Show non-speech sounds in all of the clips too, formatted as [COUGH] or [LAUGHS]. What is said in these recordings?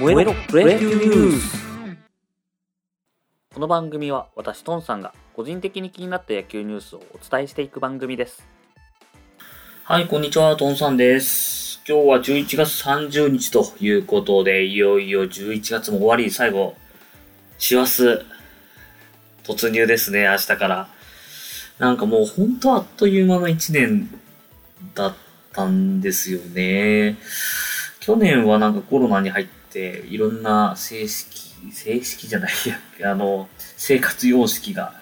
燃えろプロ野球ニュースこの番組は私トンさんが個人的に気になった野球ニュースをお伝えしていく番組ですはい、こんにちは、トンさんです。今日は11月30日ということで、いよいよ11月も終わり、最後、師走、突入ですね、明日から。なんかもう本当あっという間の1年だったんですよね。去年はなんかコロナに入って、いろんな正式、正式じゃないや、あの、生活様式が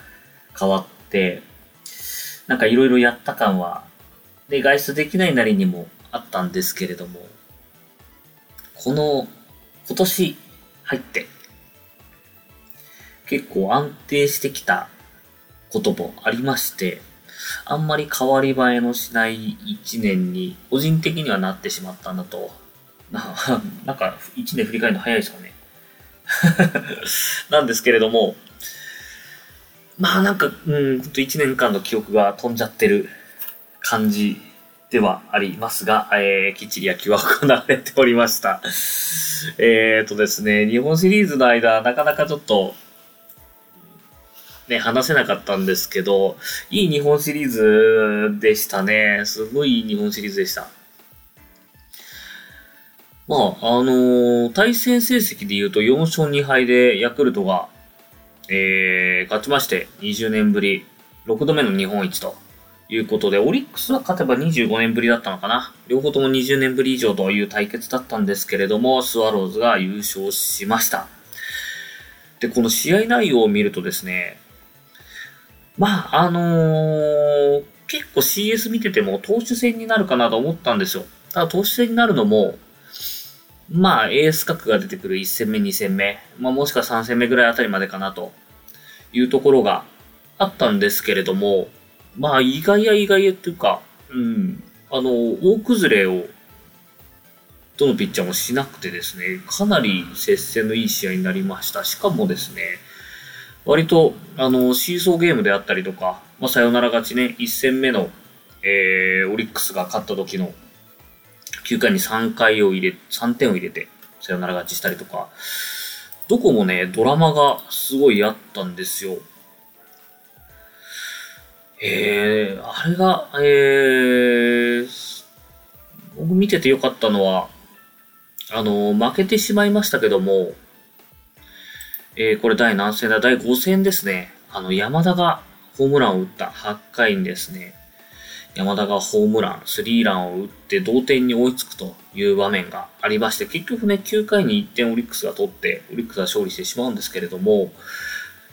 変わって、なんかいろいろやった感はで、外出できないなりにもあったんですけれども、この、今年入って、結構安定してきたこともありまして、あんまり変わり映えのしない一年に、個人的にはなってしまったんだと。な [LAUGHS] なんか、一年振り返るの早いですかね。[LAUGHS] なんですけれども、まあなんか、うん、ほんと一年間の記憶が飛んじゃってる感じではありますが、えー、きっちり野球は行われておりました。えーとですね、日本シリーズの間、なかなかちょっと、ね、話せなかったんですけど、いい日本シリーズでしたね。すごいいい日本シリーズでした。まあ、あのー対戦成績で言うと4勝2敗でヤクルトが、えー、勝ちまして20年ぶり6度目の日本一ということで、オリックスは勝てば25年ぶりだったのかな。両方とも20年ぶり以上という対決だったんですけれども、スワローズが優勝しました。で、この試合内容を見るとですね、まあ、あのー結構 CS 見てても投手戦になるかなと思ったんですよ。ただ投手戦になるのも、まあ、エース格が出てくる1戦目、2戦目、まあ、もしくは3戦目ぐらいあたりまでかなと。いうところがあったんですけれども、まあ、意外や意外やっていうか、うん、あの、大崩れを、どのピッチャーもしなくてですね、かなり接戦のいい試合になりました。しかもですね、割と、あの、シーソーゲームであったりとか、まあ、サヨナラ勝ちね、1戦目の、えー、オリックスが勝った時の、9回に3回を入れ、3点を入れて、サヨナラ勝ちしたりとか、どこもね、ドラマがすごいあったんですよ。えー、あれが、えー、僕見ててよかったのは、あの、負けてしまいましたけども、えー、これ第何戦だ？第5戦ですね。あの、山田がホームランを打った8回にですね、山田がホームラン、スリーランを打って同点に追いつくという場面がありまして、結局ね、9回に1点オリックスが取って、オリックスが勝利してしまうんですけれども、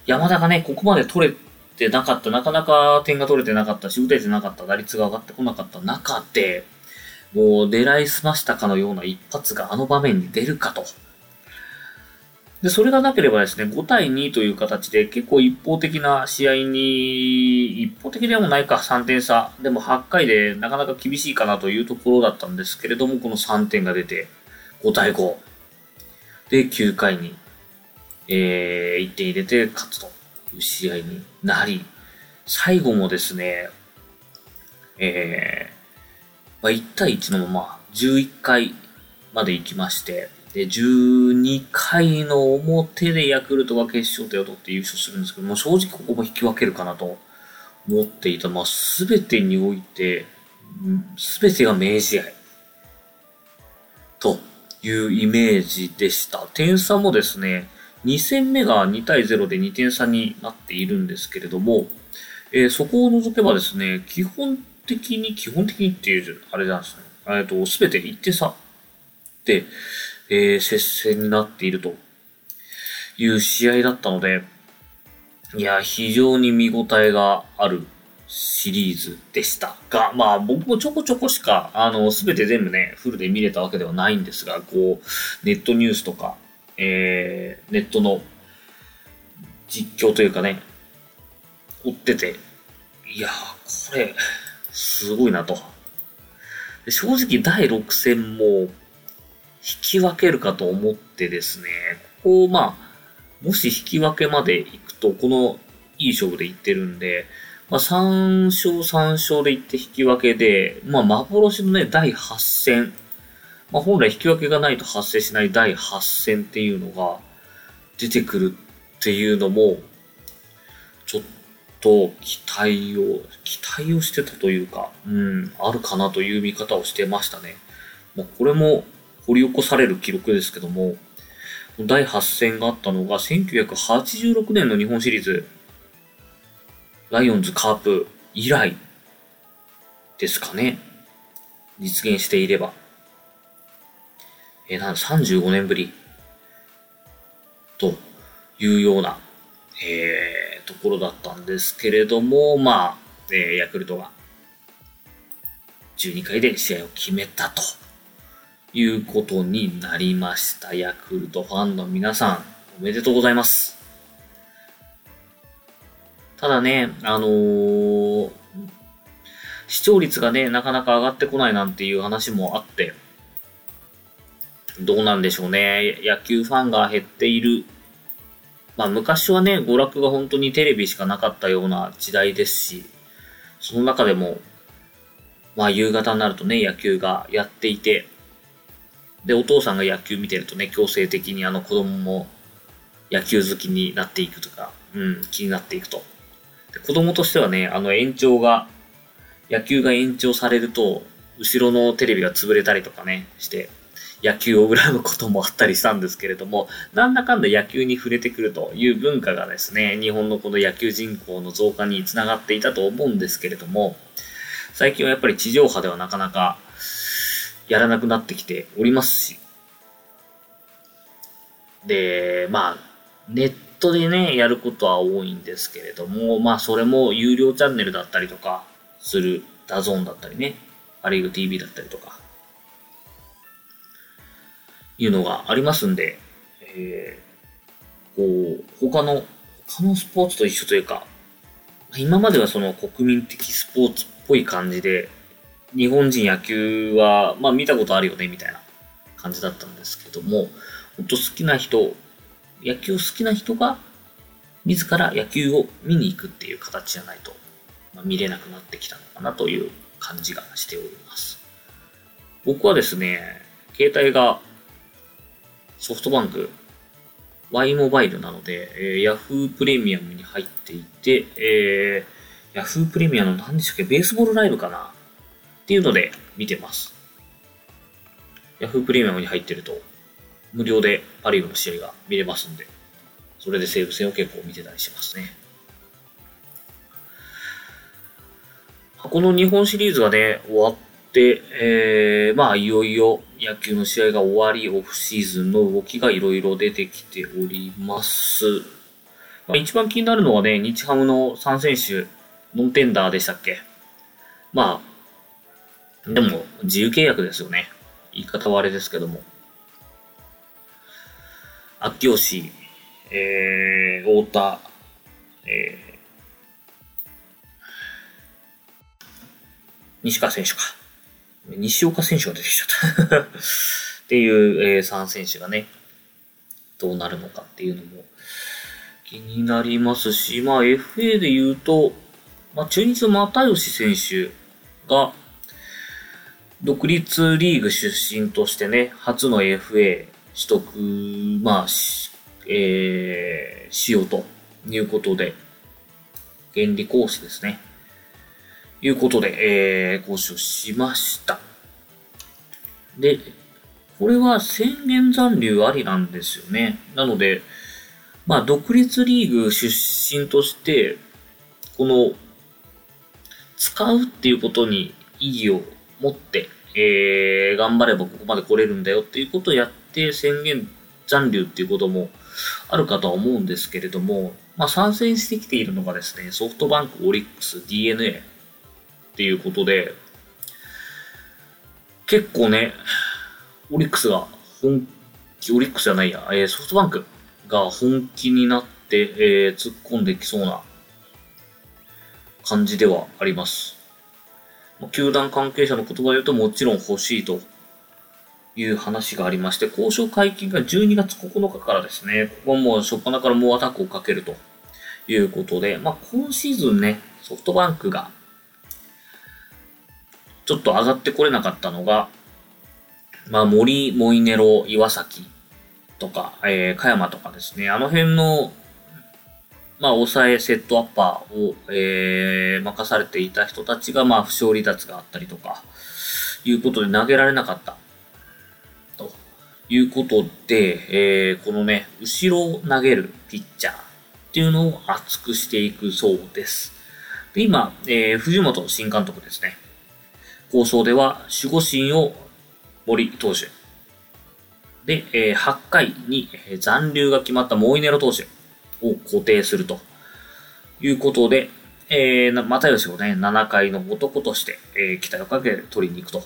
山田がね、ここまで取れてなかった、なかなか点が取れてなかったし、打ててなかった、打率が上がってこなかった中で、もう狙いすましたかのような一発があの場面に出るかと。で、それがなければですね、5対2という形で結構一方的な試合に、一方的でもないか、3点差。でも8回でなかなか厳しいかなというところだったんですけれども、この3点が出て、5対5。で、9回に、えー、1点入れて勝つという試合になり、最後もですね、えー、まあ、1対1のまま11回まで行きまして、12回の表でヤクルトが決勝点を取って優勝するんですけども、正直ここも引き分けるかなと思っていた。まあ、すべてにおいて、すべてが明試合というイメージでした。点差もですね、2戦目が2対0で2点差になっているんですけれども、えーそこを除けばですね、基本的に、基本的にっていう、あれなんですね。えっと、すべて1点差で、えー接戦になっているという試合だったので、いや、非常に見応えがあるシリーズでしたが、まあ僕もちょこちょこしか、あの、すべて全部ね、フルで見れたわけではないんですが、こう、ネットニュースとか、えー、ネットの実況というかね、追ってて、いやー、これ、すごいなと。正直第6戦も引き分けるかと思ってですね、ここを、まあ、もし引き分けまで行くと、このいい勝負で行ってるんで、まあ、3勝3勝で行って引き分けで、まあ、幻のね、第8戦まあ、本来引き分けがないと発生しない第8戦っていうのが出てくるっていうのも、ちょっと期待を、期待をしてたというか、うん、あるかなという見方をしてましたね。まあ、これも掘り起こされる記録ですけども、第8戦があったのが1986年の日本シリーズ、ライオンズカープ以来ですかね。実現していれば。え、なん35年ぶりというような、えー、ところだったんですけれども、まあ、えー、ヤクルトが12回で試合を決めたということになりました。ヤクルトファンの皆さん、おめでとうございます。ただね、あのー、視聴率がね、なかなか上がってこないなんていう話もあって、どうなんでしょうね。野球ファンが減っている。まあ昔はね、娯楽が本当にテレビしかなかったような時代ですし、その中でも、まあ夕方になるとね、野球がやっていて、で、お父さんが野球見てるとね、強制的にあの子供も野球好きになっていくとか、うん、気になっていくと。で子供としてはね、あの延長が、野球が延長されると、後ろのテレビが潰れたりとかね、して、野球を恨むこともあったりしたんですけれども、なんだかんだ野球に触れてくるという文化がですね、日本のこの野球人口の増加につながっていたと思うんですけれども、最近はやっぱり地上波ではなかなかやらなくなってきておりますし、で、まあ、ネットでね、やることは多いんですけれども、まあ、それも有料チャンネルだったりとかする、 DAZN だったりね、パリーグ TV だったりとか、いうのがありますんで、えー、こう、他の、他のスポーツと一緒というか、今まではその国民的スポーツっぽい感じで、日本人野球は、まあ見たことあるよね、みたいな感じだったんですけども、本当好きな人、野球好きな人が、自ら野球を見に行くっていう形じゃないと、まあ、見れなくなってきたのかなという感じがしております。僕はですね、携帯がソフトバンク Y モバイルなので、えー、Yahoo プレミアムに入っていて、えー、Yahoo プレミアムの何でしたっけベースボールライブかなっていうので見てます。Yahoo プレミアムに入ってると、無料でパリーグの試合が見れますんで、それで西武戦を結構見てたりしますね。この日本シリーズがね、終わって、えー、まあいよいよ野球の試合が終わり、オフシーズンの動きがいろいろ出てきております。まあ、一番気になるのはね、日ハムの3選手、ノンテンダーでしたっけ？まあ、でも自由契約ですよね。言い方はあれですけども。秋吉、えー、太田、えー、西川選手か。西岡選手が出てきちゃった [LAUGHS] っていう、えー、3選手がね、どうなるのかっていうのも気になりますし、まあ FA で言うと、まあ中日の又吉選手が、独立リーグ出身としてね、初の FA 取得、まあ、しえー、しようということで、原理講師ですね。いうことで、えー、交渉しました。で、これは宣言残留ありなんですよね。なので、まあ、独立リーグ出身として、この、使うっていうことに意義を持って、えー、頑張ればここまで来れるんだよっていうことをやって宣言残留っていうこともあるかとは思うんですけれども、まあ、参戦してきているのがですね、ソフトバンク、オリックス、DNA っていうことで、結構ね、オリックスが本気、オリックスじゃないや、えー、ソフトバンクが本気になって、えー、突っ込んできそうな感じではあります。球団関係者の言葉で言うともちろん欲しいという話がありまして、交渉解禁が12月9日からですね、ここはもう初っ端からもうアタックをかけるということで、まあ今シーズンね、ソフトバンクがちょっと上がってこれなかったのが、まあ、森、モイネロ、岩崎とか、えー、加山とかですね、あの辺の、まあ、抑え、セットアッパーを、えー、任されていた人たちが、まあ、負傷離脱があったりとか、いうことで投げられなかった。ということで、えー、このね、後ろを投げるピッチャーっていうのを厚くしていくそうです。で今、えー、藤本新監督ですね。構想では守護神を森投手。で、えー、8回に残留が決まったモイネロ投手を固定するということで、えー、又吉をね、7回の男として、えー、期待をかけて取りに行くと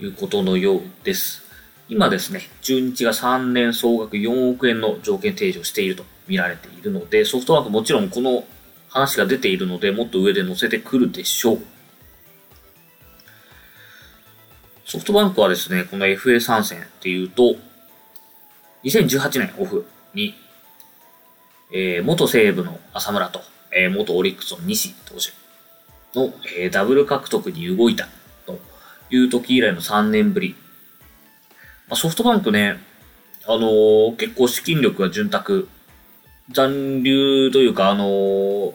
いうことのようです。今ですね、中日が3年総額4億円の条件提示をしていると見られているので、ソフトバンクもちろんこの話が出ているので、もっと上で載せてくるでしょう。ソフトバンクはですね、この FA 参戦っていうと、2018年オフに、えー、元西武の浅村と、えー、元オリックスの西投手の、えー、ダブル獲得に動いたという時以来の3年ぶり。まあ、ソフトバンクね、あのー、結構資金力が潤沢、残留というか、あのー、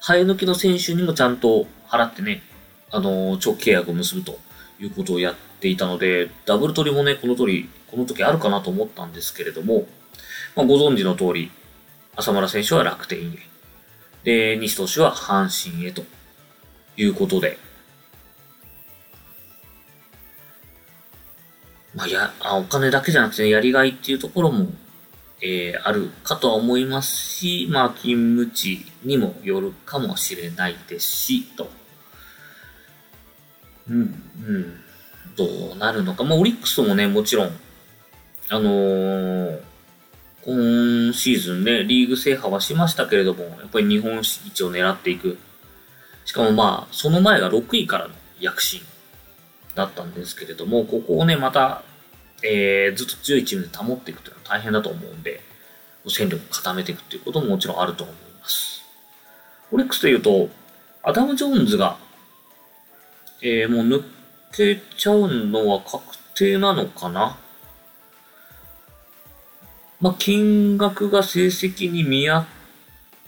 生え抜きの選手にもちゃんと払ってね、あのー、長期契約を結ぶということをやっていたので、ダブル取りもね、この通り、この時あるかなと思ったんですけれども、まあ、ご存知の通り、浅村選手は楽天へ。で、西投手は阪神へということで、まあ、や、あお金だけじゃなくて、やりがいっていうところも、えー、あるかとは思いますし、まあ、勤務地にもよるかもしれないですし、と。うん、うん。どうなるのか。まあ、オリックスもね、もちろん、あのー、今シーズンね、リーグ制覇はしましたけれども、やっぱり日本一を狙っていく。しかもまあ、その前が6位からの躍進だったんですけれども、ここをね、また、えー、ずっと強いチームで保っていくというのは大変だと思うんで、戦力を固めていくっていうことももちろんあると思います。オリックスというと、アダム・ジョーンズがえー、もう抜けちゃうのは確定なのかな？まあ、金額が成績に見合っ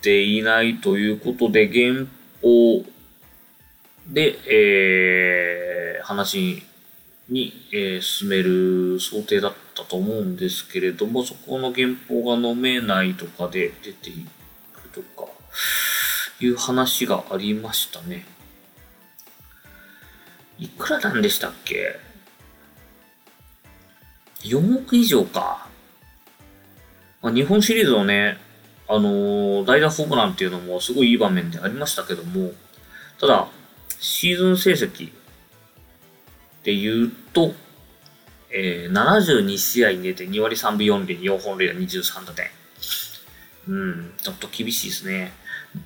ていないということで、原稿で、えー、話に、えー、進める想定だったと思うんですけれども、そこの原稿が飲めないとかで出ていくとか、いう話がありましたね。いくらなんでしたっけ ?4 億以上か。まあ、日本シリーズのね、あのー、代打ホームランっていうのもすごいいい場面でありましたけども、ただ、シーズン成績で言うと、えー、72試合に出て2割3分4厘、4本塁打23打点。うん、ちょっと厳しいですね。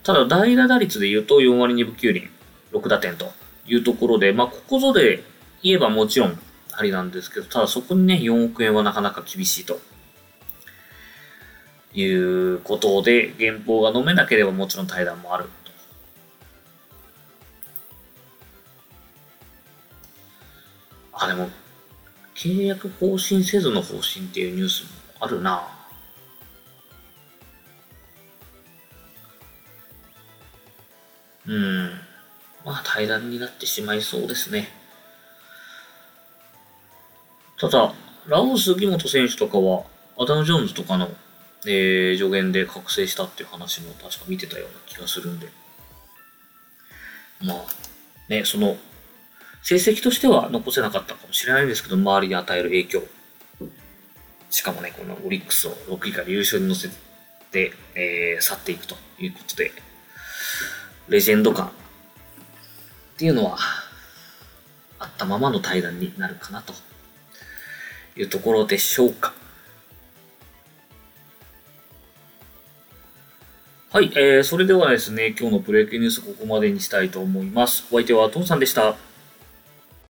ただ、代打打率で言うと4割2分9厘、6打点と。いうところで、まあ、ここぞで言えばもちろんありなんですけど、ただそこにね、4億円はなかなか厳しいと。いうことで、原稿が飲めなければもちろん対談もあると。あ、でも、契約更新せずの方針っていうニュースもあるなうん。まあ平らになってしまいそうですね。ただ、ラオス杉本選手とかは、アダム・ジョーンズとかの、えー、助言で覚醒したっていう話も確か見てたような気がするんで。まあ、ね、その、成績としては残せなかったかもしれないんですけど、周りに与える影響。しかもね、このオリックスを6位から優勝に乗せて、えー、去っていくということで、レジェンド感っていうのはあったままの対談になるかなというところでしょうか。はい、えー、それではですね、今日のプロ野球ニュースここまでにしたいと思います。お相手はトンさんでした。